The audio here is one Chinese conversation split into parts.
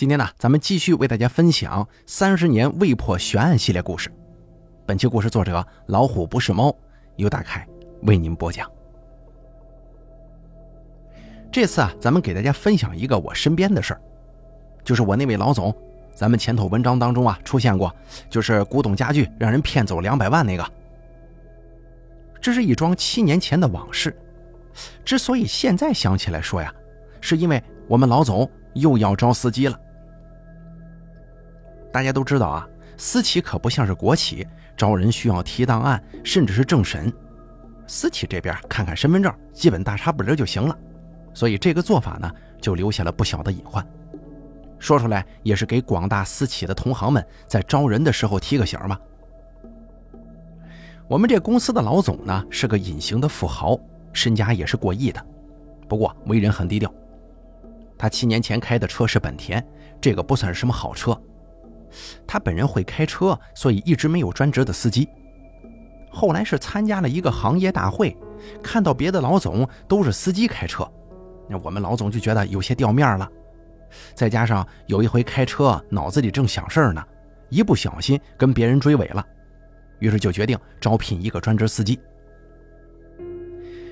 今天呢，咱们继续为大家分享三十年未破悬案系列故事。本期故事作者老虎不是猫，由大凯为您播讲。这次啊，咱们给大家分享一个我身边的事儿，就是我那位老总，咱们前头文章当中啊出现过，就是古董家具让人骗走两百万那个。这是一桩七年前的往事，之所以现在想起来说呀，是因为我们老总又要招司机了。大家都知道啊，私企可不像是国企，招人需要提档案，甚至是政审。私企这边看看身份证，基本大差不离就行了。所以这个做法呢，就留下了不小的隐患。说出来也是给广大私企的同行们在招人的时候提个醒吧。我们这公司的老总呢，是个隐形的富豪，身家也是过亿的，不过为人很低调。他七年前开的车是本田，这个不算是什么好车。他本人会开车，所以一直没有专职的司机。后来是参加了一个行业大会，看到别的老总都是司机开车，那我们老总就觉得有些掉面了。再加上有一回开车脑子里正想事儿呢，一不小心跟别人追尾了，于是就决定招聘一个专职司机。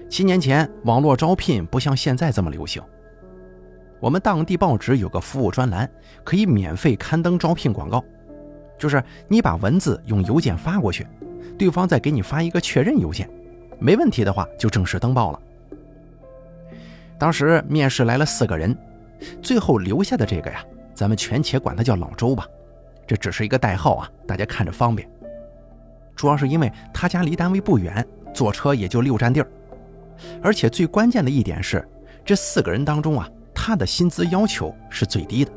七年前网络招聘不像现在这么流行。我们当地报纸有个服务专栏，可以免费刊登招聘广告。就是你把文字用邮件发过去，对方再给你发一个确认邮件，没问题的话就正式登报了。当时面试来了四个人，最后留下的这个呀，咱们全且管他叫老周吧，这只是一个代号啊，大家看着方便。主要是因为他家离单位不远，坐车也就六站地儿，而且最关键的一点是，这四个人当中啊。他的薪资要求是最低的。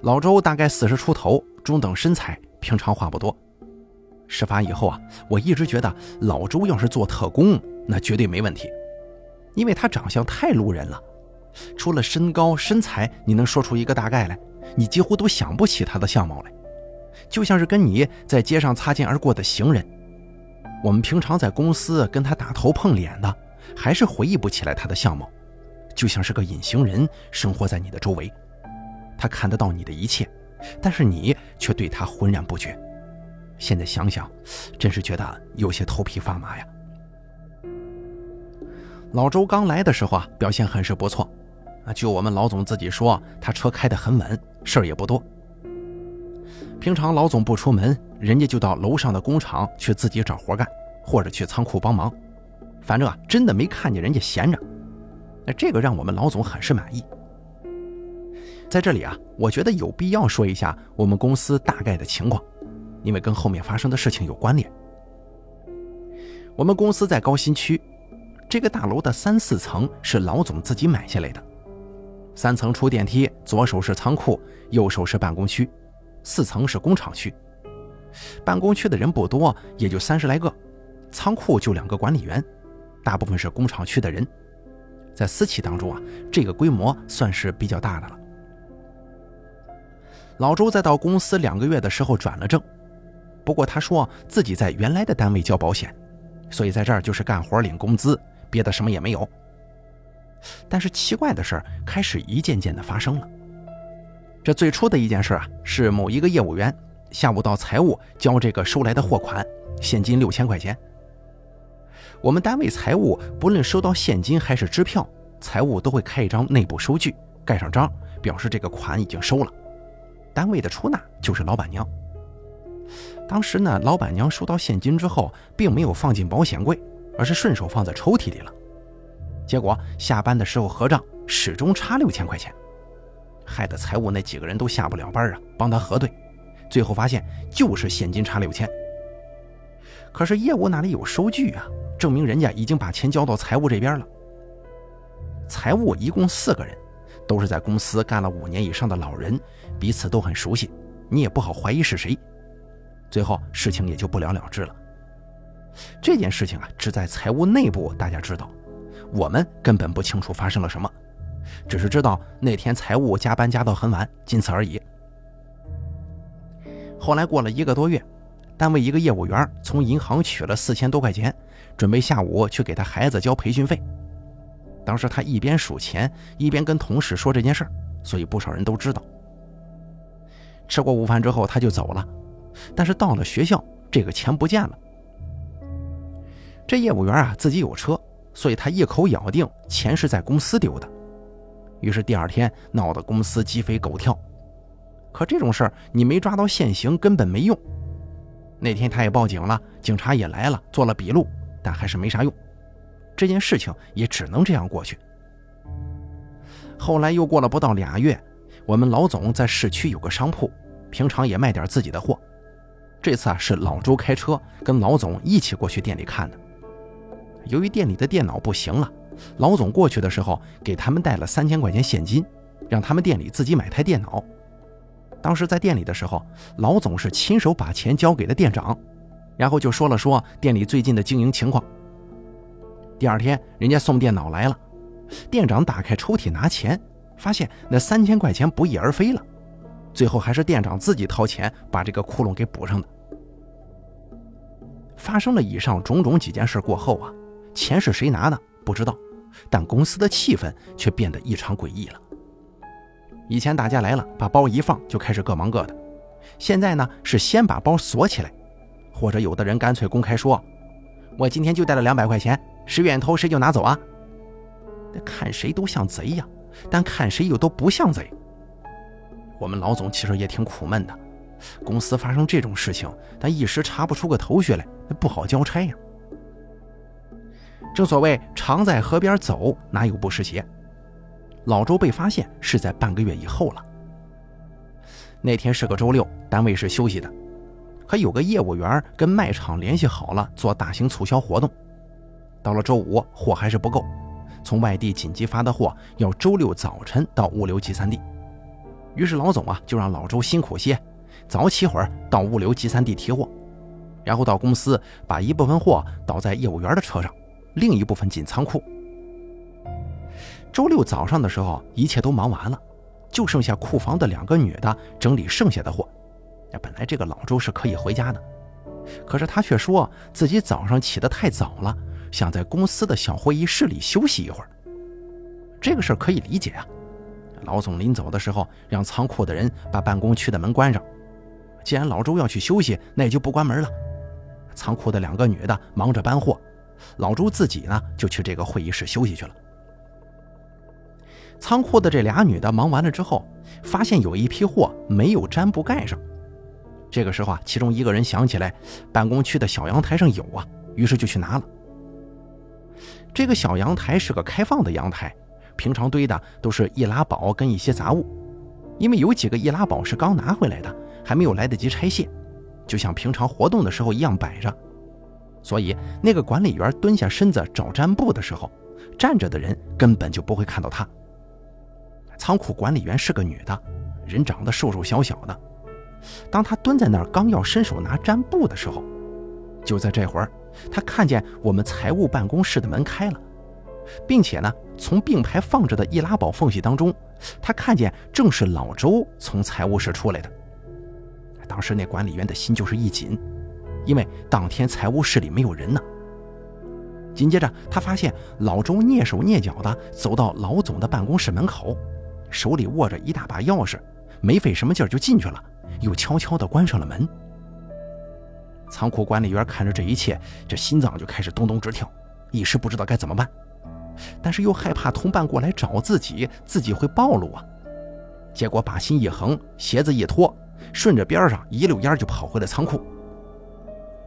老周大概四十出头，中等身材，平常话不多。事发以后啊，我一直觉得老周要是做特工，那绝对没问题，因为他长相太路人了。除了身高身材，你能说出一个大概来，你几乎都想不起他的相貌来，就像是跟你在街上擦肩而过的行人。我们平常在公司跟他打头碰脸的，还是回忆不起来他的相貌。就像是个隐形人生活在你的周围，他看得到你的一切，但是你却对他浑然不觉。现在想想，真是觉得有些头皮发麻呀。老周刚来的时候啊，表现很是不错啊。就我们老总自己说，他车开得很稳，事儿也不多。平常老总不出门，人家就到楼上的工厂去自己找活干，或者去仓库帮忙。反正啊，真的没看见人家闲着。那这个让我们老总很是满意。在这里啊，我觉得有必要说一下我们公司大概的情况，因为跟后面发生的事情有关联。我们公司在高新区，这个大楼的三四层是老总自己买下来的。三层出电梯，左手是仓库，右手是办公区，四层是工厂区。办公区的人不多，也就三十来个，仓库就两个管理员，大部分是工厂区的人。在私企当中啊，这个规模算是比较大的了。老周在到公司两个月的时候转了正，不过他说自己在原来的单位交保险，所以在这儿就是干活领工资，别的什么也没有。但是奇怪的事儿开始一件件的发生了。这最初的一件事啊，是某一个业务员下午到财务交这个收来的货款，现金六千块钱。我们单位财务不论收到现金还是支票，财务都会开一张内部收据，盖上章，表示这个款已经收了。单位的出纳就是老板娘。当时呢，老板娘收到现金之后，并没有放进保险柜，而是顺手放在抽屉里了。结果下班的时候核账，始终差六千块钱，害得财务那几个人都下不了班啊，帮他核对，最后发现就是现金差六千。可是业务哪里有收据啊。证明人家已经把钱交到财务这边了。财务一共四个人，都是在公司干了五年以上的老人，彼此都很熟悉，你也不好怀疑是谁。最后事情也就不了了之了。这件事情啊，只在财务内部大家知道，我们根本不清楚发生了什么，只是知道那天财务加班加到很晚，仅此而已。后来过了一个多月。单位一个业务员从银行取了四千多块钱，准备下午去给他孩子交培训费。当时他一边数钱，一边跟同事说这件事儿，所以不少人都知道。吃过午饭之后，他就走了，但是到了学校，这个钱不见了。这业务员啊，自己有车，所以他一口咬定钱是在公司丢的。于是第二天闹得公司鸡飞狗跳。可这种事儿你没抓到现行根本没用。那天他也报警了，警察也来了，做了笔录，但还是没啥用。这件事情也只能这样过去。后来又过了不到俩月，我们老总在市区有个商铺，平常也卖点自己的货。这次啊是老周开车跟老总一起过去店里看的。由于店里的电脑不行了，老总过去的时候给他们带了三千块钱现金，让他们店里自己买台电脑。当时在店里的时候，老总是亲手把钱交给了店长，然后就说了说店里最近的经营情况。第二天，人家送电脑来了，店长打开抽屉拿钱，发现那三千块钱不翼而飞了，最后还是店长自己掏钱把这个窟窿给补上的。发生了以上种种几件事过后啊。钱是谁拿的不知道，但公司的气氛却变得异常诡异了。以前大家来了，把包一放就开始各忙各的，现在呢是先把包锁起来，或者有的人干脆公开说：“我今天就带了两百块钱，谁愿意偷谁就拿走啊。”看谁都像贼呀，但看谁又都不像贼。我们老总其实也挺苦闷的，公司发生这种事情，但一时查不出个头绪来，不好交差呀。正所谓常在河边走，哪有不湿鞋？老周被发现是在半个月以后了。那天是个周六，单位是休息的，可有个业务员跟卖场联系好了做大型促销活动。到了周五，货还是不够，从外地紧急发的货要周六早晨到物流集散地。于是老总啊就让老周辛苦些，早起会儿到物流集散地提货，然后到公司把一部分货倒在业务员的车上。另一部分进仓库。周六早上的时候，一切都忙完了，就剩下库房的两个女的整理剩下的货。本来这个老周是可以回家的，可是他却说自己早上起得太早了，想在公司的小会议室里休息一会儿。这个事儿可以理解啊。老总临走的时候，让仓库的人把办公区的门关上。既然老周要去休息，那也就不关门了。仓库的两个女的忙着搬货。老周自己呢，就去这个会议室休息去了。仓库的这俩女的忙完了之后，发现有一批货没有粘布盖上。这个时候啊，其中一个人想起来，办公区的小阳台上有啊，于是就去拿了。这个小阳台是个开放的阳台，平常堆的都是易拉宝跟一些杂物，因为有几个易拉宝是刚拿回来的，还没有来得及拆卸，就像平常活动的时候一样摆着。所以，那个管理员蹲下身子找粘布的时候，站着的人根本就不会看到他。仓库管理员是个女的，人长得瘦瘦小小的。当她蹲在那儿刚要伸手拿粘布的时候，就在这会儿，她看见我们财务办公室的门开了，并且呢，从并排放着的易拉宝缝隙当中，她看见正是老周从财务室出来的。当时那管理员的心就是一紧。因为当天财务室里没有人呢。紧接着，他发现老周蹑手蹑脚地走到老总的办公室门口，手里握着一大把钥匙，没费什么劲就进去了，又悄悄地关上了门。仓库管理员看着这一切，这心脏就开始咚咚直跳，一时不知道该怎么办，但是又害怕同伴过来找自己，自己会暴露啊。结果把心一横，鞋子一脱，顺着边上一溜烟就跑回了仓库。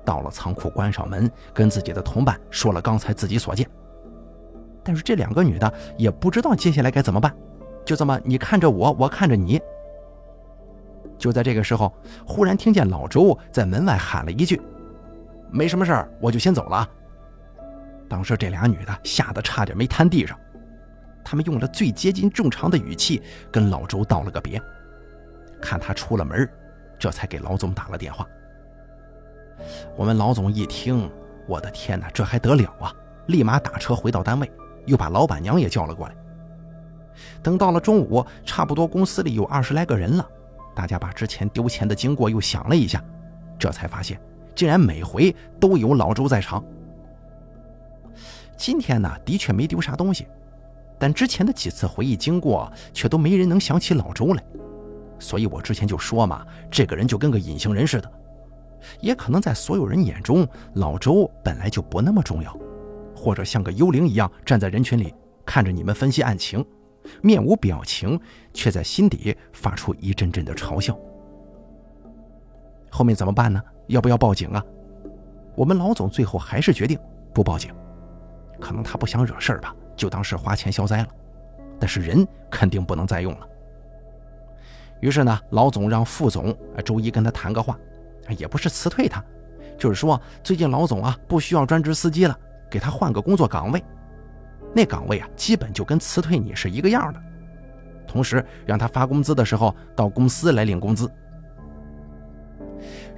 到了仓库，关上门，跟自己的同伴说了刚才自己所见。但是这两个女的也不知道接下来该怎么办，就这么你看着我，我看着你。就在这个时候，忽然听见老周在门外喊了一句：“没什么事儿，我就先走了。”当时这俩女的吓得差点没瘫地上，他们用了最接近正常的语气跟老周道了个别，看他出了门，这才给老总打了电话。我们老总一听，我的天哪，这还得了啊！立马打车回到单位，又把老板娘也叫了过来。等到了中午，差不多公司里有二十来个人了，大家把之前丢钱的经过又想了一下，这才发现，竟然每回都有老周在场。今天呢，的确没丢啥东西，但之前的几次回忆经过，却都没人能想起老周来。所以我之前就说嘛，这个人就跟个隐形人似的。也可能在所有人眼中，老周本来就不那么重要，或者像个幽灵一样站在人群里，看着你们分析案情，面无表情，却在心底发出一阵阵的嘲笑。后面怎么办呢？要不要报警啊？我们老总最后还是决定不报警，可能他不想惹事儿吧，就当是花钱消灾了。但是人肯定不能再用了。于是呢，老总让副总周一跟他谈个话，也不是辞退他，就是说最近老总啊不需要专职司机了，给他换个工作岗位，那岗位啊基本就跟辞退你是一个样的。同时让他发工资的时候到公司来领工资。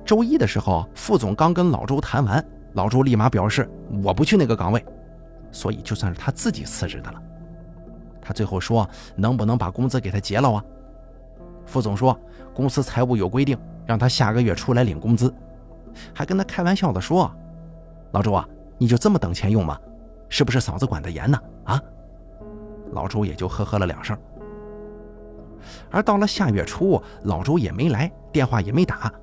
周一的时候，副总刚跟老周谈完，老周立马表示我不去那个岗位，所以就算是他自己辞职的了。他最后说能不能把工资给他结了啊？副总说公司财务有规定，让他下个月出来领工资，还跟他开玩笑的说：“老周啊，你就这么等钱用吗？是不是嫂子管得严呢？”啊，老周也就呵呵了两声。而到了下月初，老周也没来，电话也没打。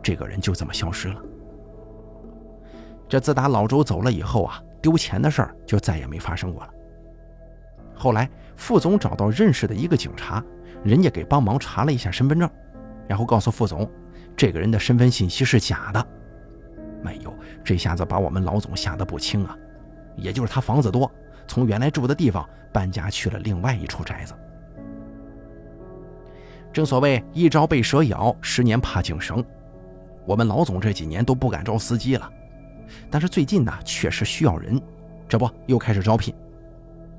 这个人就这么消失了。这自打老周走了以后啊，丢钱的事儿就再也没发生过了。后来副总找到认识的一个警察，人家给帮忙查了一下身份证，然后告诉副总，这个人的身份信息是假的。没有，这下子把我们老总吓得不轻啊！也就是他房子多，从原来住的地方搬家去了另外一处宅子。正所谓一朝被蛇咬，十年怕井绳。我们老总这几年都不敢招司机了，但是最近呢，确实需要人，这不又开始招聘，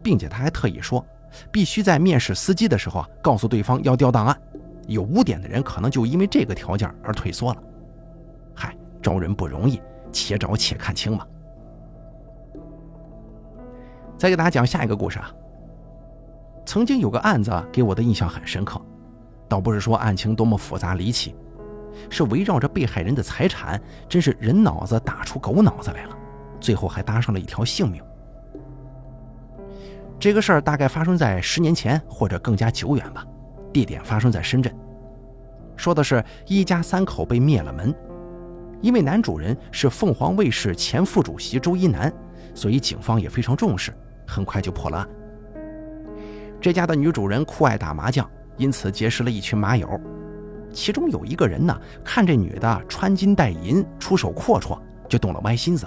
并且他还特意说，必须在面试司机的时候啊，告诉对方要调档案，有污点的人可能就因为这个条件而退缩了。嗨，招人不容易，且招且看清嘛。再给大家讲下一个故事啊，曾经有个案子给我的印象很深刻，倒不是说案情多么复杂离奇。是围绕着被害人的财产，真是人脑子打出狗脑子来了，最后还搭上了一条性命。这个事儿大概发生在十年前或者更加久远吧，地点发生在深圳。说的是一家三口被灭了门，因为男主人是凤凰卫视前副主席周一南，所以警方也非常重视，很快就破了案。这家的女主人酷爱打麻将，因此结识了一群麻友。其中有一个人呢，看这女的穿金戴银，出手阔绰，就动了歪心思。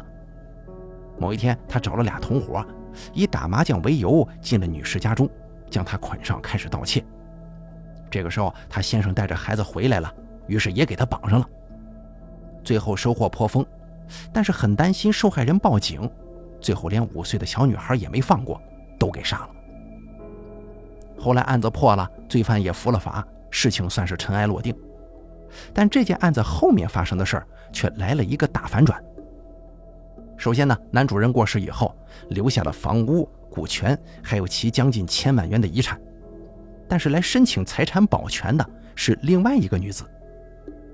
某一天，他找了俩同伙，以打麻将为由进了女士家中，将她捆上，开始盗窃。这个时候，他先生带着孩子回来了，于是也给他绑上了。最后收获颇丰，但是很担心受害人报警，最后连五岁的小女孩也没放过，都给杀了。后来案子破了，罪犯也服了法。事情算是尘埃落定，但这件案子后面发生的事儿却来了一个大反转。首先呢，男主人过世以后，留下了房屋、股权，还有其将近千万元的遗产。但是来申请财产保全的是另外一个女子。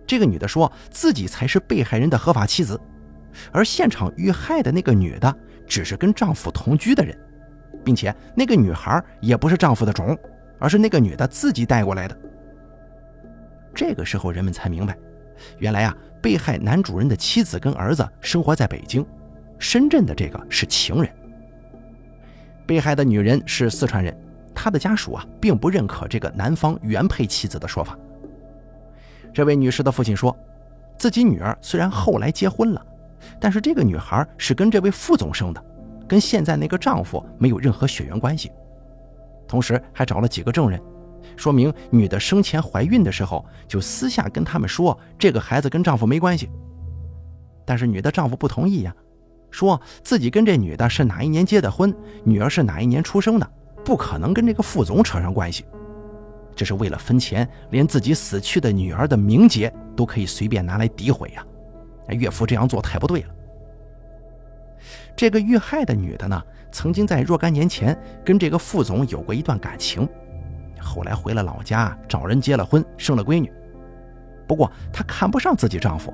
这个女的说自己才是被害人的合法妻子，而现场遇害的那个女的只是跟丈夫同居的人，并且那个女孩也不是丈夫的种，而是那个女的自己带过来的。这个时候，人们才明白，原来啊，被害男主人的妻子跟儿子生活在北京，深圳的这个是情人。被害的女人是四川人，她的家属啊，并不认可这个男方原配妻子的说法。这位女士的父亲说，自己女儿虽然后来结婚了，但是这个女孩是跟这位副总生的，跟现在那个丈夫没有任何血缘关系。同时还找了几个证人。说明女的生前怀孕的时候就私下跟他们说这个孩子跟丈夫没关系，但是女的丈夫不同意呀，说自己跟这女的是哪一年结的婚，女儿是哪一年出生的，不可能跟这个副总扯上关系。这是为了分钱，连自己死去的女儿的名节都可以随便拿来诋毁呀！岳父这样做太不对了。这个遇害的女的呢，曾经在若干年前跟这个副总有过一段感情。后来回了老家，找人结了婚，生了闺女。不过她看不上自己丈夫，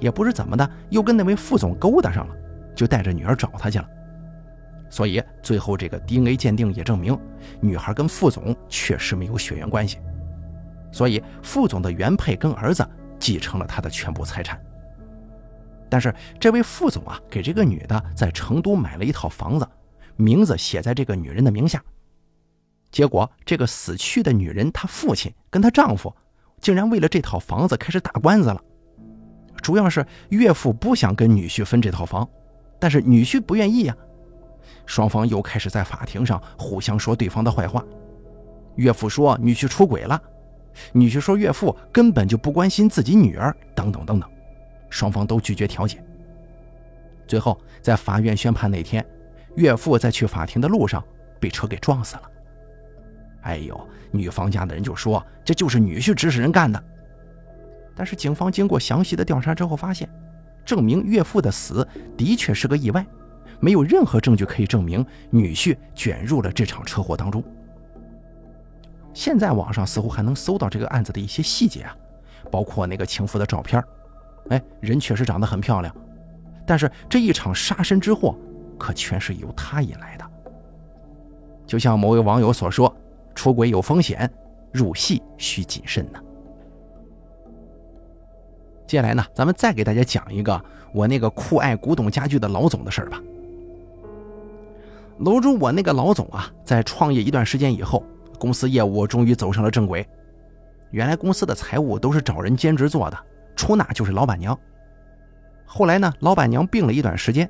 也不知怎么的，又跟那位副总勾搭上了，就带着女儿找他去了。所以最后这个 DNA 鉴定也证明，女孩跟副总确实没有血缘关系。所以副总的原配跟儿子继承了他的全部财产。但是这位副总啊，给这个女的在成都买了一套房子，名字写在这个女人的名下。结果这个死去的女人她父亲跟她丈夫，竟然为了这套房子开始打官司了。主要是岳父不想跟女婿分这套房，但是女婿不愿意呀。双方又开始在法庭上互相说对方的坏话。岳父说女婿出轨了，女婿说岳父根本就不关心自己女儿，等等等等。双方都拒绝调解。最后在法院宣判那天，岳父在去法庭的路上被车给撞死了。哎呦，女方家的人就说这就是女婿指使人干的。但是警方经过详细的调查之后发现，证明岳父的死的确是个意外。没有任何证据可以证明女婿卷入了这场车祸当中。现在网上似乎还能搜到这个案子的一些细节啊，包括那个情妇的照片，哎，人确实长得很漂亮，但是这一场杀身之祸可全是由他引来的。就像某位网友所说：“出轨有风险，入戏需谨慎呢。”接下来呢，咱们再给大家讲一个我那个酷爱古董家具的老总的事儿吧。楼主，我那个老总啊，在创业一段时间以后，公司业务终于走上了正轨。原来公司的财务都是找人兼职做的，出纳就是老板娘。后来呢，老板娘病了一段时间，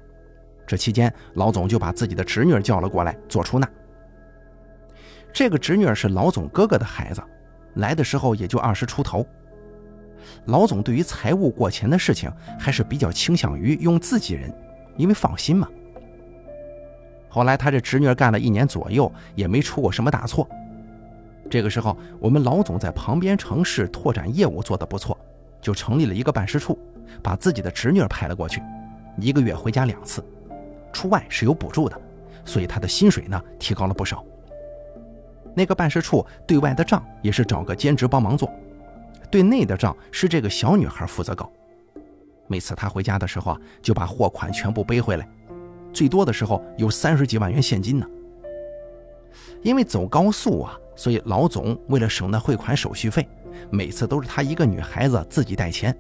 这期间老总就把自己的侄女叫了过来做出纳。这个侄女是老总哥哥的孩子，来的时候也就二十出头。老总对于财务过钱的事情还是比较倾向于用自己人，因为放心嘛。后来他这侄女干了一年左右，也没出过什么大错。这个时候，我们老总在旁边城市拓展业务做得不错，就成立了一个办事处，把自己的侄女派了过去，一个月回家两次，出外是有补助的，所以他的薪水呢提高了不少。那个办事处对外的账也是找个兼职帮忙做，对内的账是这个小女孩负责搞。每次她回家的时候啊，就把货款全部背回来。最多的时候有三十几万元现金呢。因为走高速啊，所以老总为了省那汇款手续费，每次都是他一个女孩子自己带钱。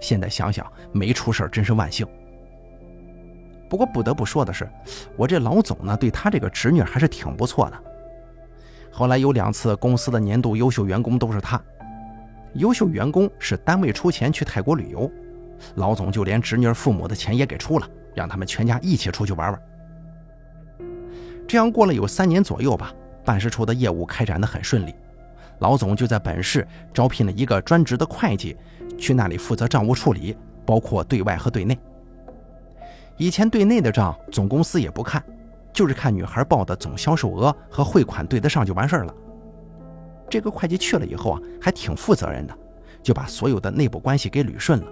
现在想想没出事真是万幸。不过不得不说的是，我这老总呢对他这个侄女还是挺不错的。后来有两次公司的年度优秀员工都是他。优秀员工是单位出钱去泰国旅游，老总就连侄女父母的钱也给出了。让他们全家一起出去玩玩。这样过了有三年左右吧，办事处的业务开展的很顺利。老总就在本市招聘了一个专职的会计，去那里负责账务处理，包括对外和对内。以前对内的账总公司也不看，就是看女孩报的总销售额和汇款对得上就完事儿了。这个会计去了以后啊，还挺负责任的，就把所有的内部关系给捋顺了。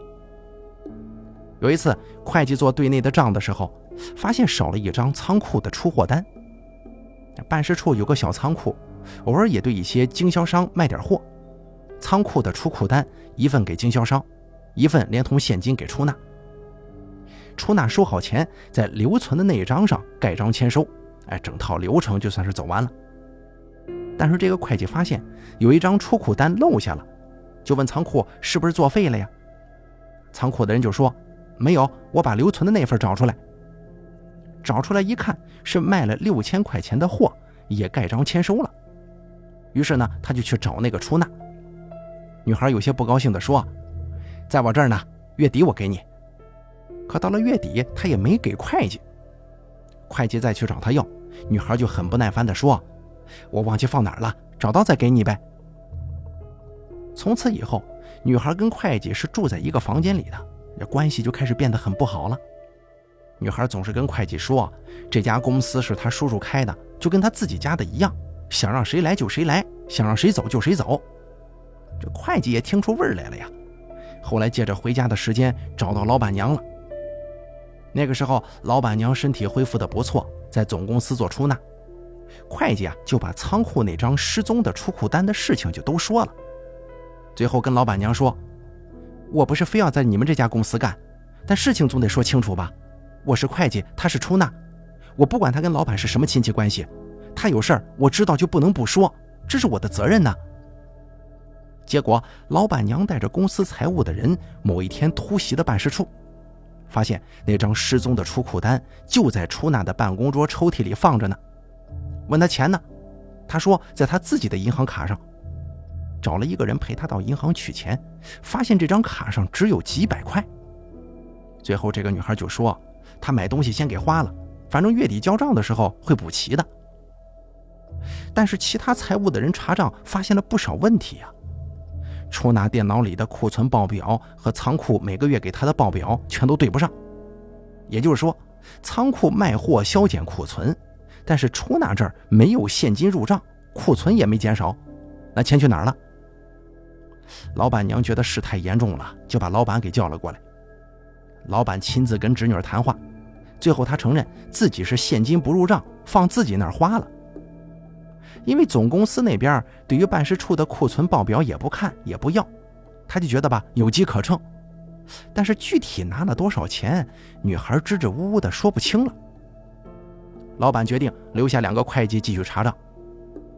有一次，会计做对内的账的时候，发现少了一张仓库的出货单。办事处有个小仓库，偶尔也对一些经销商卖点货。仓库的出库单一份给经销商，一份连同现金给出纳。出纳收好钱，在留存的那一张上盖章签收，哎，整套流程就算是走完了。但是这个会计发现有一张出库单漏下了，就问仓库是不是作废了呀？仓库的人就说。没有，我把留存的那份找出来。找出来一看，是卖了六千块钱的货，也盖章签收了。于是呢，他就去找那个出纳。女孩有些不高兴地说：“在我这儿呢，月底我给你。”可到了月底，他也没给会计。会计再去找他要，女孩就很不耐烦地说：“我忘记放哪儿了，找到再给你呗。”从此以后，女孩跟会计是住在一个房间里的。这关系就开始变得很不好了。女孩总是跟会计说，这家公司是她叔叔开的，就跟她自己家的一样，想让谁来就谁来，想让谁走就谁走。这会计也听出味儿来了呀。后来借着回家的时间找到老板娘了。那个时候，老板娘身体恢复的不错，在总公司做出纳。会计啊，就把仓库那张失踪的出库单的事情就都说了。最后跟老板娘说。我不是非要在你们这家公司干，但事情总得说清楚吧。我是会计，他是出纳，我不管他跟老板是什么亲戚关系，他有事儿我知道就不能不说，这是我的责任呢。结果，老板娘带着公司财务的人某一天突袭的办事处，发现那张失踪的出库单就在出纳的办公桌抽屉里放着呢。问他钱呢，他说在他自己的银行卡上。找了一个人陪他到银行取钱，发现这张卡上只有几百块。最后，这个女孩就说：“他买东西先给花了，反正月底交账的时候会补齐的。”但是，其他财务的人查账发现了不少问题呀。出纳电脑里的库存报表和仓库每个月给他的报表全都对不上，也就是说，仓库卖货削减库存，但是出纳这儿没有现金入账，库存也没减少，那钱去哪儿了？老板娘觉得事态严重了，就把老板给叫了过来。老板亲自跟侄女儿谈话，最后他承认自己是现金不入账，放自己那儿花了。因为总公司那边对于办事处的库存报表也不看也不要，他就觉得吧有机可乘，但是具体拿了多少钱，女孩支支吾吾的说不清了。老板决定留下两个会计继续查账，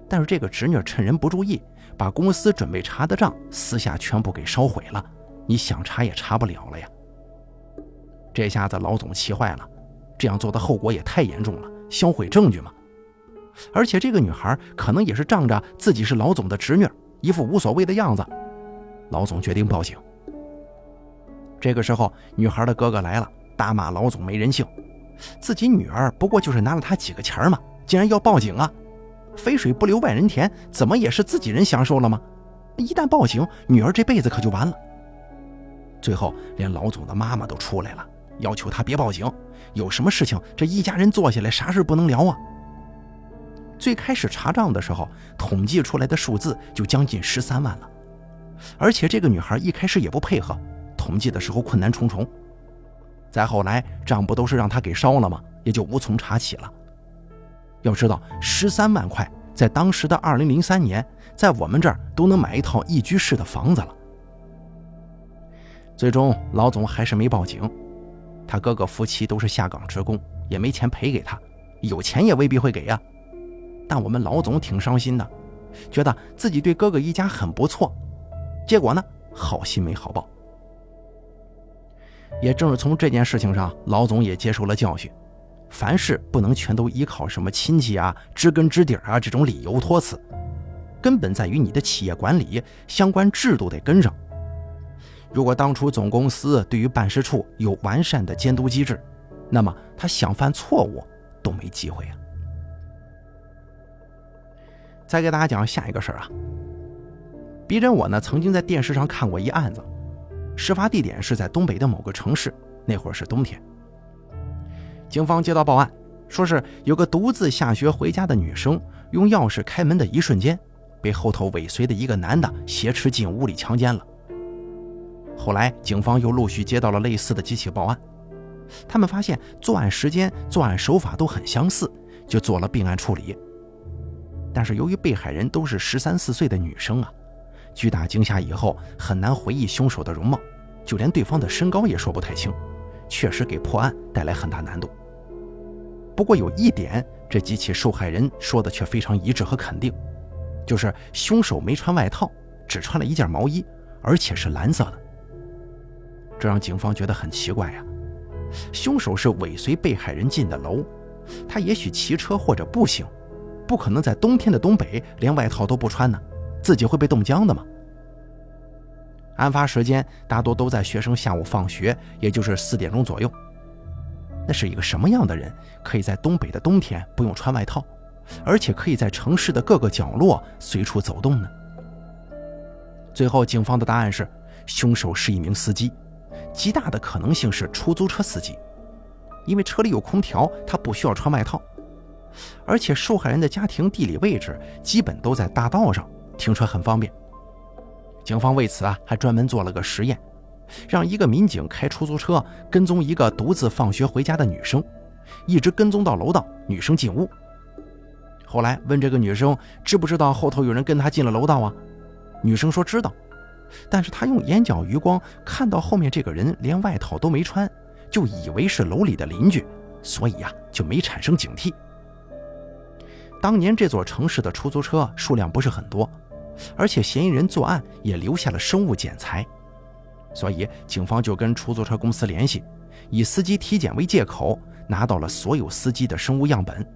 但是这个侄女趁人不注意，把公司准备查的账私下全部给烧毁了，你想查也查不了了呀。这下子老总气坏了，这样做的后果也太严重了，销毁证据嘛。而且这个女孩可能也是仗着自己是老总的侄女，一副无所谓的样子。老总决定报警。这个时候，女孩的哥哥来了，大骂老总没人性，自己女儿不过就是拿了他几个钱嘛，竟然要报警啊！肥水不流外人田，怎么也是自己人享受了吗？一旦报警，女儿这辈子可就完了。最后，连老总的妈妈都出来了，要求他别报警，有什么事情这一家人坐下来，啥事不能聊啊？最开始查账的时候，统计出来的数字就将近十三万了，而且这个女孩一开始也不配合，统计的时候困难重重。再后来，账不都是让她给烧了吗？也就无从查起了。要知道，十三万块在当时的二零零三年，在我们这儿都能买一套一居室的房子了。最终，老总还是没报警，他哥哥夫妻都是下岗职工，也没钱赔给他，有钱也未必会给呀。但我们老总挺伤心的，觉得自己对哥哥一家很不错，结果呢，好心没好报。也正是从这件事情上，老总也接受了教训，凡事不能全都依靠什么亲戚啊、知根知底啊这种理由托辞，根本在于你的企业管理相关制度得跟上。如果当初总公司对于办事处有完善的监督机制，那么他想犯错误都没机会啊。再给大家讲下一个事儿啊。逼真我呢曾经在电视上看过一案子，事发地点是在东北的某个城市，那会儿是冬天。警方接到报案，说是有个独自下学回家的女生，用钥匙开门的一瞬间，被后头尾随的一个男的挟持进屋里强奸了。后来警方又陆续接到了类似的几起报案，他们发现作案时间、作案手法都很相似，就做了并案处理。但是由于被害人都是十三四岁的女生啊，巨大惊吓以后很难回忆凶手的容貌，就连对方的身高也说不太清，确实给破案带来很大难度。不过有一点，这几起受害人说的却非常一致和肯定，就是凶手没穿外套，只穿了一件毛衣，而且是蓝色的。这让警方觉得很奇怪呀，凶手是尾随被害人进的楼，他也许骑车或者步行。不可能在冬天的东北连外套都不穿呢，自己会被冻僵的吗？案发时间大多都在学生下午放学，也就是四点钟左右。那是一个什么样的人，可以在东北的冬天不用穿外套，而且可以在城市的各个角落随处走动呢？最后，警方的答案是，凶手是一名司机，极大的可能性是出租车司机，因为车里有空调，他不需要穿外套。而且受害人的家庭地理位置基本都在大道上，停车很方便。警方为此啊还专门做了个实验，让一个民警开出租车跟踪一个独自放学回家的女生，一直跟踪到楼道，女生进屋。后来问这个女生知不知道后头有人跟她进了楼道啊？女生说知道，但是他用眼角余光看到后面这个人连外套都没穿，就以为是楼里的邻居。所以呀就没产生警惕。当年这座城市的出租车数量不是很多，而且嫌疑人作案也留下了生物检材，所以警方就跟出租车公司联系，以司机体检为借口，拿到了所有司机的生物样本，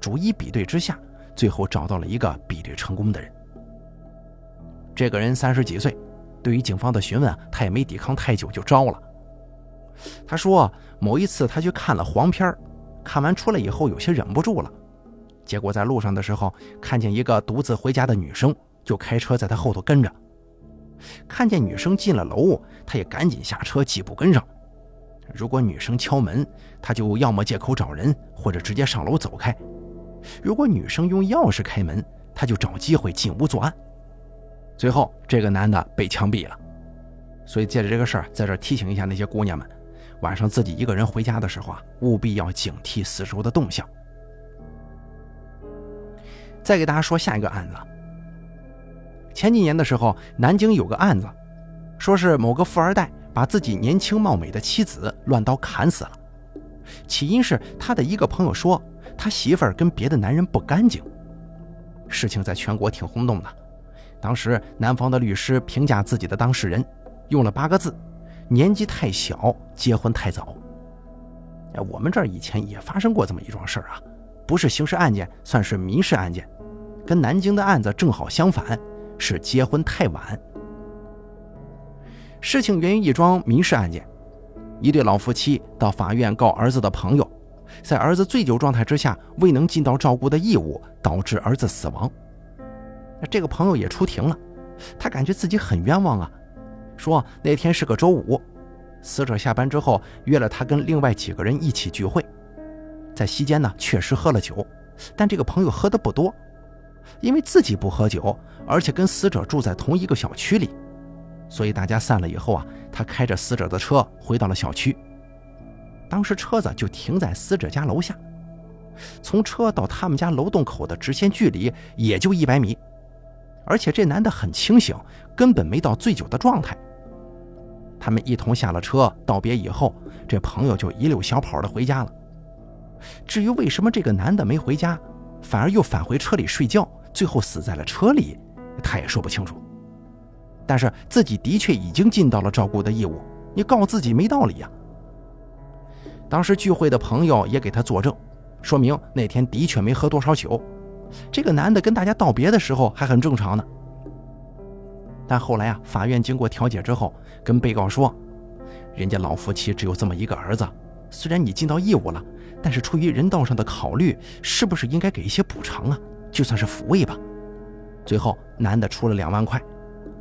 逐一比对之下，最后找到了一个比对成功的人。这个人三十几岁，对于警方的询问，他也没抵抗太久就招了。他说，某一次他去看了黄片看完出来以后有些忍不住了，结果在路上的时候看见一个独自回家的女生，就开车在他后头跟着。看见女生进了楼，他也赶紧下车几步跟上。如果女生敲门，他就要么借口找人，或者直接上楼走开；如果女生用钥匙开门，他就找机会进屋作案。最后，这个男的被枪毙了。所以，借着这个事儿，在这提醒一下那些姑娘们：晚上自己一个人回家的时候啊，务必要警惕四周的动向。再给大家说下一个案子。前几年的时候，南京有个案子，说是某个富二代把自己年轻貌美的妻子乱刀砍死了。起因是他的一个朋友说，他媳妇儿跟别的男人不干净。事情在全国挺轰动的。当时，男方的律师评价自己的当事人，用了八个字：年纪太小，结婚太早。哎，我们这儿以前也发生过这么一桩事儿啊，不是刑事案件，算是民事案件，跟南京的案子正好相反，是结婚太晚。事情源于一桩民事案件，一对老夫妻到法院告儿子的朋友，在儿子醉酒状态之下未能尽到照顾的义务，导致儿子死亡。这个朋友也出庭了，他感觉自己很冤枉啊，说那天是个周五，死者下班之后约了他跟另外几个人一起聚会，在席间呢确实喝了酒，但这个朋友喝的不多，因为自己不喝酒，而且跟死者住在同一个小区里，所以大家散了以后啊，他开着死者的车回到了小区，当时车子就停在死者家楼下，从车到他们家楼洞口的直线距离也就一百米。而且这男的很清醒，根本没到醉酒的状态。他们一同下了车，道别以后，这朋友就一溜小跑的回家了。至于为什么这个男的没回家，反而又返回车里睡觉，最后死在了车里，他也说不清楚。但是自己的确已经尽到了照顾的义务，你告自己没道理呀。当时聚会的朋友也给他作证，说明那天的确没喝多少酒。这个男的跟大家道别的时候还很正常呢，但后来啊，法院经过调解之后，跟被告说，人家老夫妻只有这么一个儿子，虽然你尽到义务了，但是出于人道上的考虑，是不是应该给一些补偿啊？就算是抚慰吧。最后，男的出了两万块，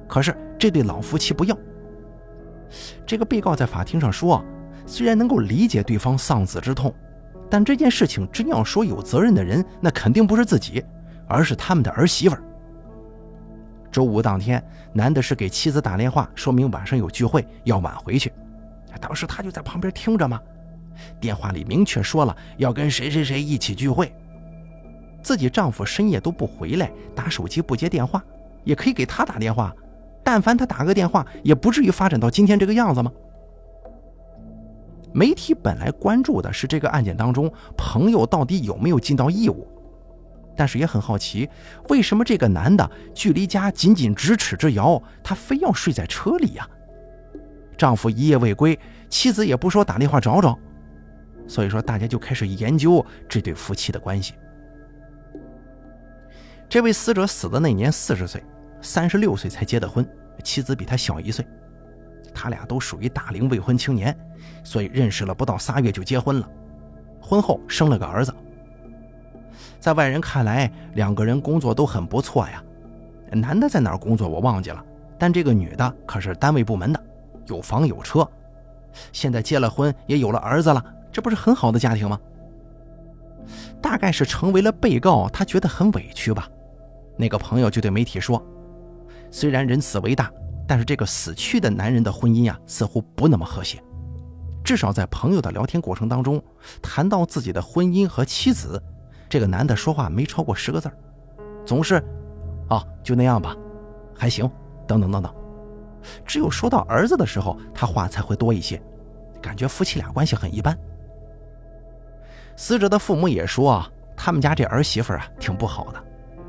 可是这对老夫妻不要。这个被告在法庭上说，虽然能够理解对方丧子之痛。但这件事情真要说有责任的人，那肯定不是自己，而是他们的儿媳妇。周五当天，男的是给妻子打电话，说明晚上有聚会，要晚回去。当时他就在旁边听着嘛，电话里明确说了要跟谁谁谁一起聚会。自己丈夫深夜都不回来，打手机不接电话，也可以给他打电话。但凡他打个电话，也不至于发展到今天这个样子吗？媒体本来关注的是这个案件当中朋友到底有没有尽到义务，但是也很好奇，为什么这个男的距离家仅仅咫尺之遥，他非要睡在车里呀？丈夫一夜未归，妻子也不说打电话找找，所以说大家就开始研究这对夫妻的关系。这位死者死的那年四十岁，三十六岁才结的婚，妻子比他小一岁。他俩都属于大龄未婚青年，所以认识了不到仨月就结婚了。婚后生了个儿子。在外人看来，两个人工作都很不错呀。男的在哪儿工作我忘记了，但这个女的可是单位部门的，有房有车。现在结了婚，也有了儿子了，这不是很好的家庭吗？大概是成为了被告，他觉得很委屈吧。那个朋友就对媒体说：“虽然人死为大。”但是这个死去的男人的婚姻呀，似乎不那么和谐。至少在朋友的聊天过程当中，谈到自己的婚姻和妻子，这个男的说话没超过十个字总是，啊，就那样吧，还行，等等等等。只有说到儿子的时候，他话才会多一些，感觉夫妻俩关系很一般。死者的父母也说啊，他们家这儿媳妇啊挺不好的，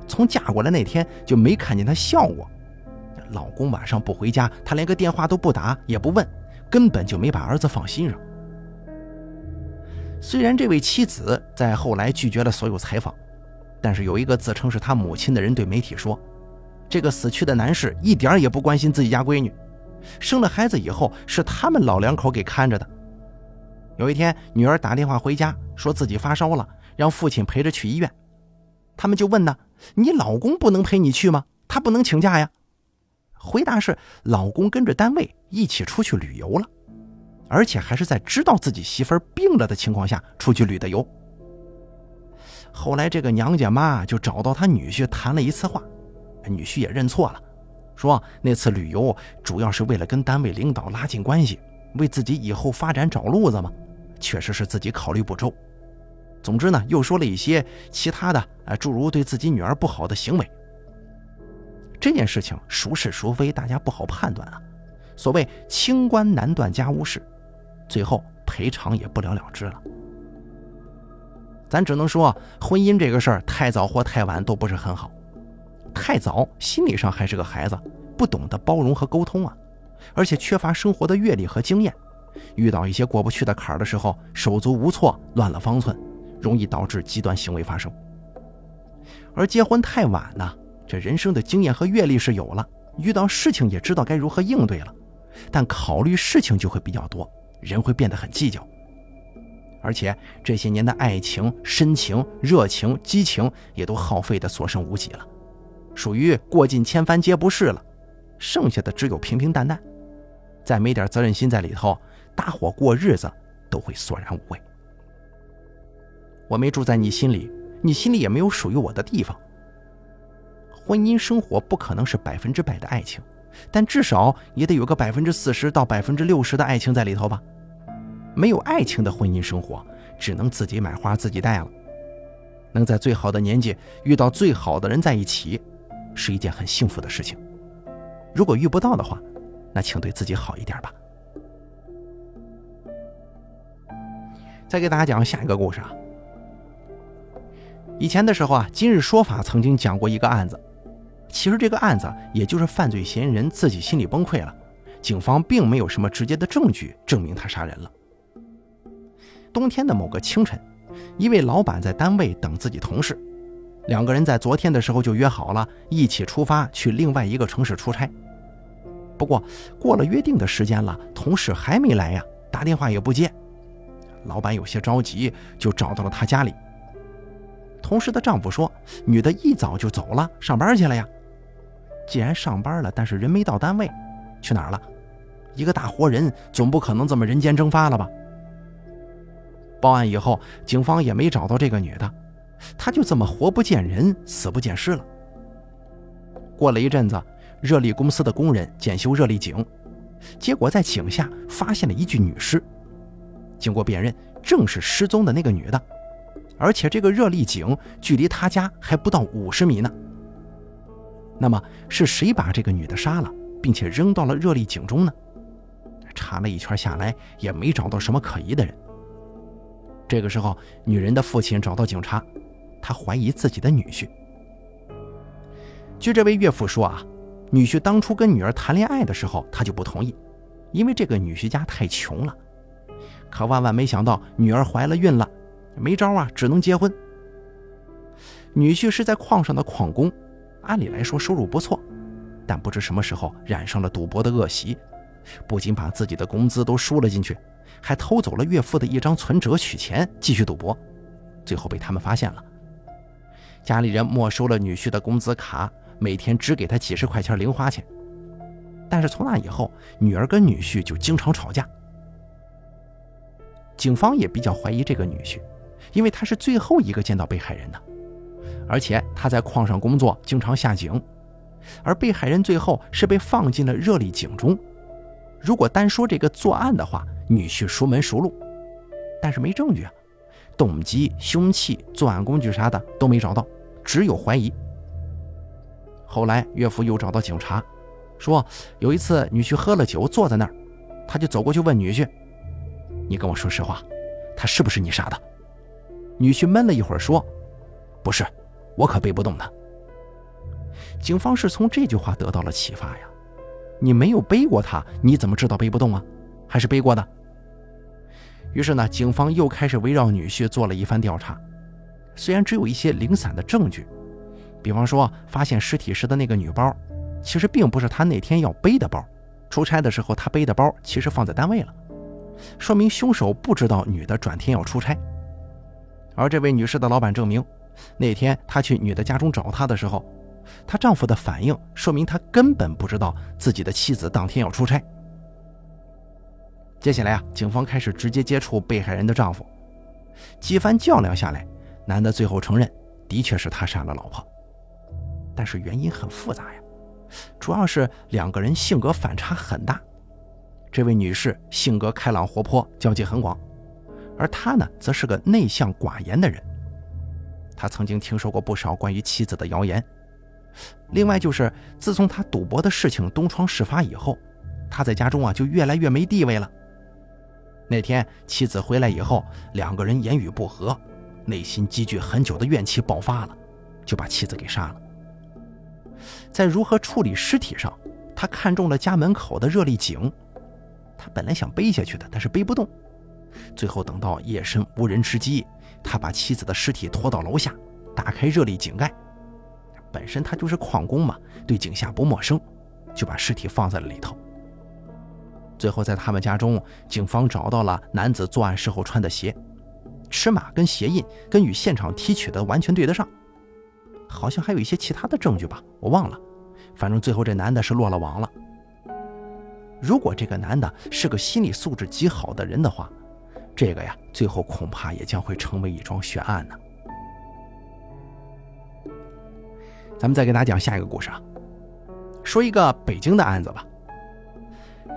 从嫁过来那天就没看见她笑过。老公晚上不回家，她连个电话都不打，也不问，根本就没把儿子放心上。虽然这位妻子在后来拒绝了所有采访，但是有一个自称是他母亲的人对媒体说，这个死去的男士一点也不关心自己家闺女，生了孩子以后是他们老两口给看着的。有一天，女儿打电话回家，说自己发烧了，让父亲陪着去医院。他们就问呢：“你老公不能陪你去吗？他不能请假呀？”回答是：老公跟着单位一起出去旅游了，而且还是在知道自己媳妇儿病了的情况下出去旅的游。后来，这个娘家妈就找到他女婿谈了一次话，女婿也认错了，说那次旅游主要是为了跟单位领导拉近关系，为自己以后发展找路子嘛。确实是自己考虑不周。总之呢，又说了一些其他的啊，诸如对自己女儿不好的行为。这件事情孰是孰非，大家不好判断啊。所谓清官难断家务事，最后赔偿也不了了之了。咱只能说，婚姻这个事儿太早或太晚都不是很好。太早，心理上还是个孩子，不懂得包容和沟通啊，而且缺乏生活的阅历和经验。遇到一些过不去的坎儿的时候，手足无措，乱了方寸，容易导致极端行为发生。而结婚太晚呢，这人生的经验和阅历是有了，遇到事情也知道该如何应对了，但考虑事情就会比较多，人会变得很计较。而且这些年的爱情、深情、热情、激情也都耗费的所剩无几了，属于过尽千帆皆不是了，剩下的只有平平淡淡，再没点责任心在里头。大伙过日子都会索然无味。我没住在你心里，你心里也没有属于我的地方。婚姻生活不可能是百分之百的爱情，但至少也得有个百分之四十到百分之六十的爱情在里头吧。没有爱情的婚姻生活，只能自己买花自己戴了。能在最好的年纪遇到最好的人在一起，是一件很幸福的事情。如果遇不到的话，那请对自己好一点吧。再给大家讲下一个故事啊。以前的时候啊，今日说法曾经讲过一个案子。其实这个案子也就是犯罪嫌疑人自己心里崩溃了，警方并没有什么直接的证据证明他杀人了。冬天的某个清晨，一位老板在单位等自己同事，两个人在昨天的时候就约好了一起出发去另外一个城市出差。不过过了约定的时间了，同事还没来呀，打电话也不接。老板有些着急，就找到了他家里。同事的丈夫说：“女的一早就走了，上班去了呀。既然上班了，但是人没到单位，去哪儿了？一个大活人总不可能这么人间蒸发了吧？”报案以后，警方也没找到这个女的，她就这么活不见人，死不见尸了。过了一阵子，热力公司的工人检修热力井，结果在井下发现了一具女尸。经过辨认，正是失踪的那个女的，而且这个热力井距离她家还不到五十米呢。那么是谁把这个女的杀了，并且扔到了热力井中呢？查了一圈下来，也没找到什么可疑的人。这个时候，女人的父亲找到警察，他怀疑自己的女婿。据这位岳父说啊，女婿当初跟女儿谈恋爱的时候，他就不同意，因为这个女婿家太穷了。可万万没想到，女儿怀了孕了，没招啊，只能结婚。女婿是在矿上的矿工，按理来说收入不错，但不知什么时候染上了赌博的恶习，不仅把自己的工资都输了进去，还偷走了岳父的一张存折取钱，继续赌博，最后被他们发现了。家里人没收了女婿的工资卡，每天只给他几十块钱零花钱。但是从那以后，女儿跟女婿就经常吵架。警方也比较怀疑这个女婿，因为他是最后一个见到被害人的，而且他在矿上工作，经常下井，而被害人最后是被放进了热力井中。如果单说这个作案的话，女婿熟门熟路，但是没证据啊，动机、凶器、作案工具啥的都没找到，只有怀疑。后来岳父又找到警察，说有一次女婿喝了酒坐在那儿，他就走过去问女婿。你跟我说实话，他是不是你杀的？女婿闷了一会儿说：“不是，我可背不动他。”警方是从这句话得到了启发呀。你没有背过他，你怎么知道背不动啊？还是背过的？于是呢，警方又开始围绕女婿做了一番调查。虽然只有一些零散的证据，比方说发现尸体时的那个女包，其实并不是他那天要背的包。出差的时候他背的包其实放在单位了，说明凶手不知道女的转天要出差。而这位女士的老板证明，那天他去女的家中找她的时候。她丈夫的反应说明他根本不知道自己的妻子当天要出差。接下来啊，警方开始直接接触被害人的丈夫，几番较量下来，男的最后承认的确是他杀了老婆，但是原因很复杂呀，主要是两个人性格反差很大。这位女士性格开朗活泼，交际很广，而他呢，则是个内向寡言的人。他曾经听说过不少关于妻子的谣言。另外就是，自从他赌博的事情东窗事发以后，他在家中啊就越来越没地位了。那天妻子回来以后，两个人言语不和，内心积聚很久的怨气爆发了，就把妻子给杀了。在如何处理尸体上，他看中了家门口的热力井，他本来想背下去的，但是背不动。最后等到夜深无人之际，他把妻子的尸体拖到楼下，打开热力井盖。本身他就是矿工嘛，对井下不陌生，就把尸体放在了里头。最后在他们家中，警方找到了男子作案时候穿的鞋，尺码跟鞋印跟与现场提取的完全对得上，好像还有一些其他的证据吧，我忘了。反正最后这男的是落了网了。如果这个男的是个心理素质极好的人的话，这个呀，最后恐怕也将会成为一桩悬案呢。咱们再给大家讲下一个故事啊，说一个北京的案子吧。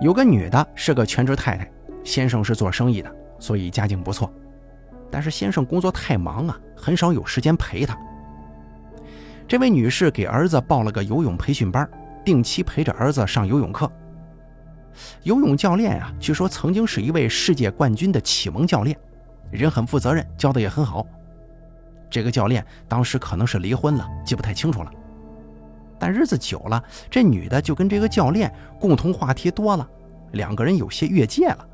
有个女的是个全职太太，先生是做生意的，所以家境不错。但是先生工作太忙啊，很少有时间陪她。这位女士给儿子报了个游泳培训班，定期陪着儿子上游泳课。游泳教练啊，据说曾经是一位世界冠军的启蒙教练，人很负责任，教的也很好。这个教练当时可能是离婚了，记不太清楚了。但日子久了，这女的就跟这个教练共同话题多了，两个人有些越界了。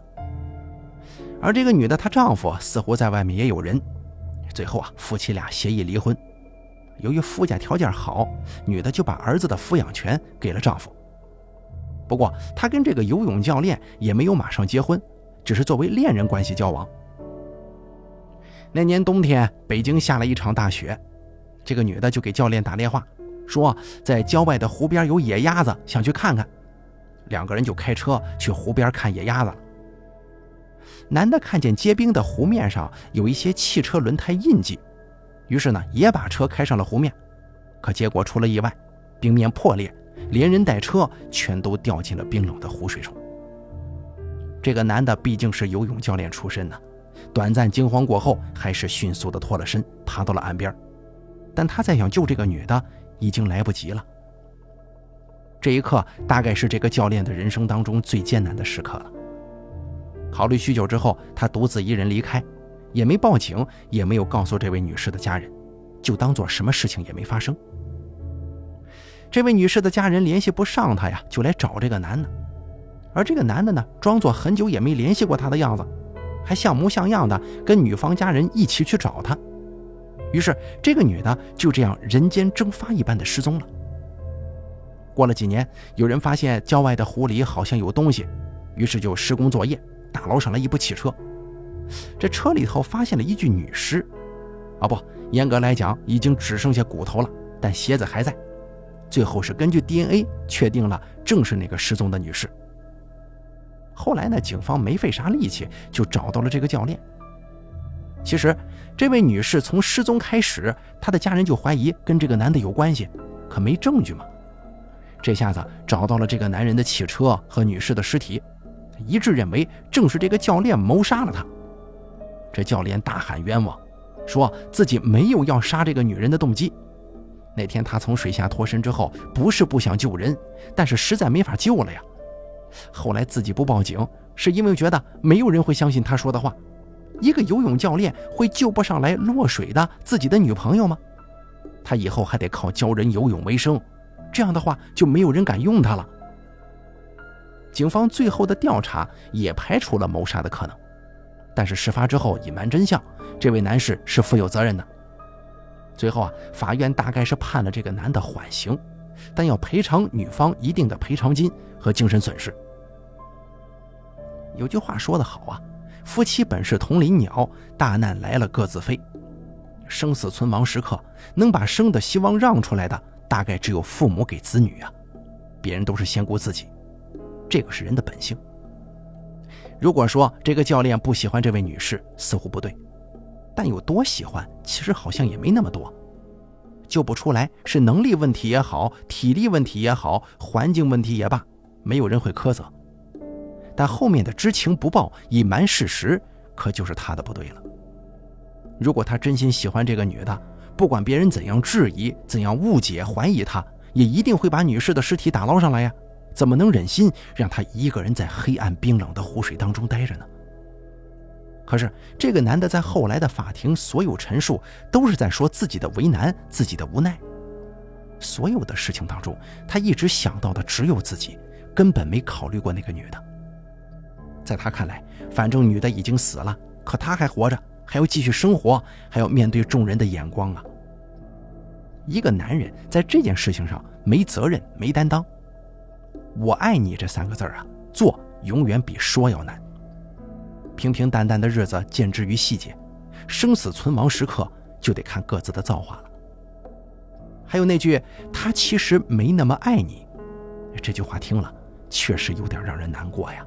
而这个女的她丈夫似乎在外面也有人，最后啊，夫妻俩协议离婚。由于夫家条件好，女的就把儿子的抚养权给了丈夫。不过他跟这个游泳教练也没有马上结婚，只是作为恋人关系交往。那年冬天，北京下了一场大雪，这个女的就给教练打电话，说在郊外的湖边有野鸭子，想去看看。两个人就开车去湖边看野鸭子了。男的看见结冰的湖面上有一些汽车轮胎印记，于是呢也把车开上了湖面，可结果出了意外，冰面破裂，连人带车全都掉进了冰冷的湖水中。这个男的毕竟是游泳教练出身呢。短暂惊慌过后，还是迅速的脱了身，爬到了岸边。但他再想救这个女的，已经来不及了。这一刻，大概是这个教练的人生当中最艰难的时刻了。考虑许久之后，他独自一人离开，也没报警，也没有告诉这位女士的家人，就当做什么事情也没发生。这位女士的家人联系不上他呀，就来找这个男的。而这个男的呢，装作很久也没联系过她的样子。还像模像样的跟女方家人一起去找他，于是这个女的就这样人间蒸发一般的失踪了。过了几年，有人发现郊外的湖里好像有东西，于是就施工作业，打捞上来一部汽车。这车里头发现了一具女尸，啊不，严格来讲已经只剩下骨头了，但鞋子还在。最后是根据 DNA 确定了，正是那个失踪的女士。后来呢？警方没费啥力气就找到了这个教练。其实，这位女士从失踪开始，她的家人就怀疑跟这个男的有关系，可没证据嘛。这下子找到了这个男人的汽车和女士的尸体，一致认为正是这个教练谋杀了她。这教练大喊冤枉，说自己没有要杀这个女人的动机。那天他从水下脱身之后，不是不想救人，但是实在没法救了呀。后来自己不报警，是因为觉得没有人会相信他说的话，一个游泳教练会救不上来落水的自己的女朋友吗？他以后还得靠教人游泳为生，这样的话就没有人敢用他了。警方最后的调查也排除了谋杀的可能，但是事发之后隐瞒真相，这位男士是负有责任的。最后啊，法院大概是判了这个男的缓刑，但要赔偿女方一定的赔偿金和精神损失。有句话说得好啊，夫妻本是同林鸟，大难来了各自飞。生死存亡时刻，能把生的希望让出来的，大概只有父母给子女啊，别人都是先顾自己。这个是人的本性。如果说这个教练不喜欢这位女士，似乎不对，但有多喜欢，其实好像也没那么多。救不出来是能力问题也好，体力问题也好，环境问题也罢，没有人会苛责。但后面的知情不报、隐瞒事实，可就是他的不对了。如果他真心喜欢这个女的，不管别人怎样质疑、怎样误解、怀疑他，也一定会把女士的尸体打捞上来呀。怎么能忍心让他一个人在黑暗冰冷的湖水当中待着呢？可是这个男的在后来的法庭所有陈述都是在说自己的为难、自己的无奈。所有的事情当中，他一直想到的只有自己，根本没考虑过那个女的。在他看来，反正女的已经死了，可他还活着，还要继续生活，还要面对众人的眼光啊！一个男人在这件事情上没责任、没担当。我爱你这三个字啊，做永远比说要难。平平淡淡的日子见之于细节，生死存亡时刻就得看各自的造化了。还有那句“他其实没那么爱你”，这句话听了确实有点让人难过呀。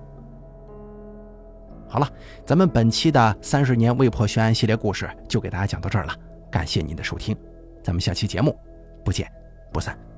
好了，咱们本期的三十年未破悬案系列故事就给大家讲到这儿了，感谢您的收听，咱们下期节目不见不散。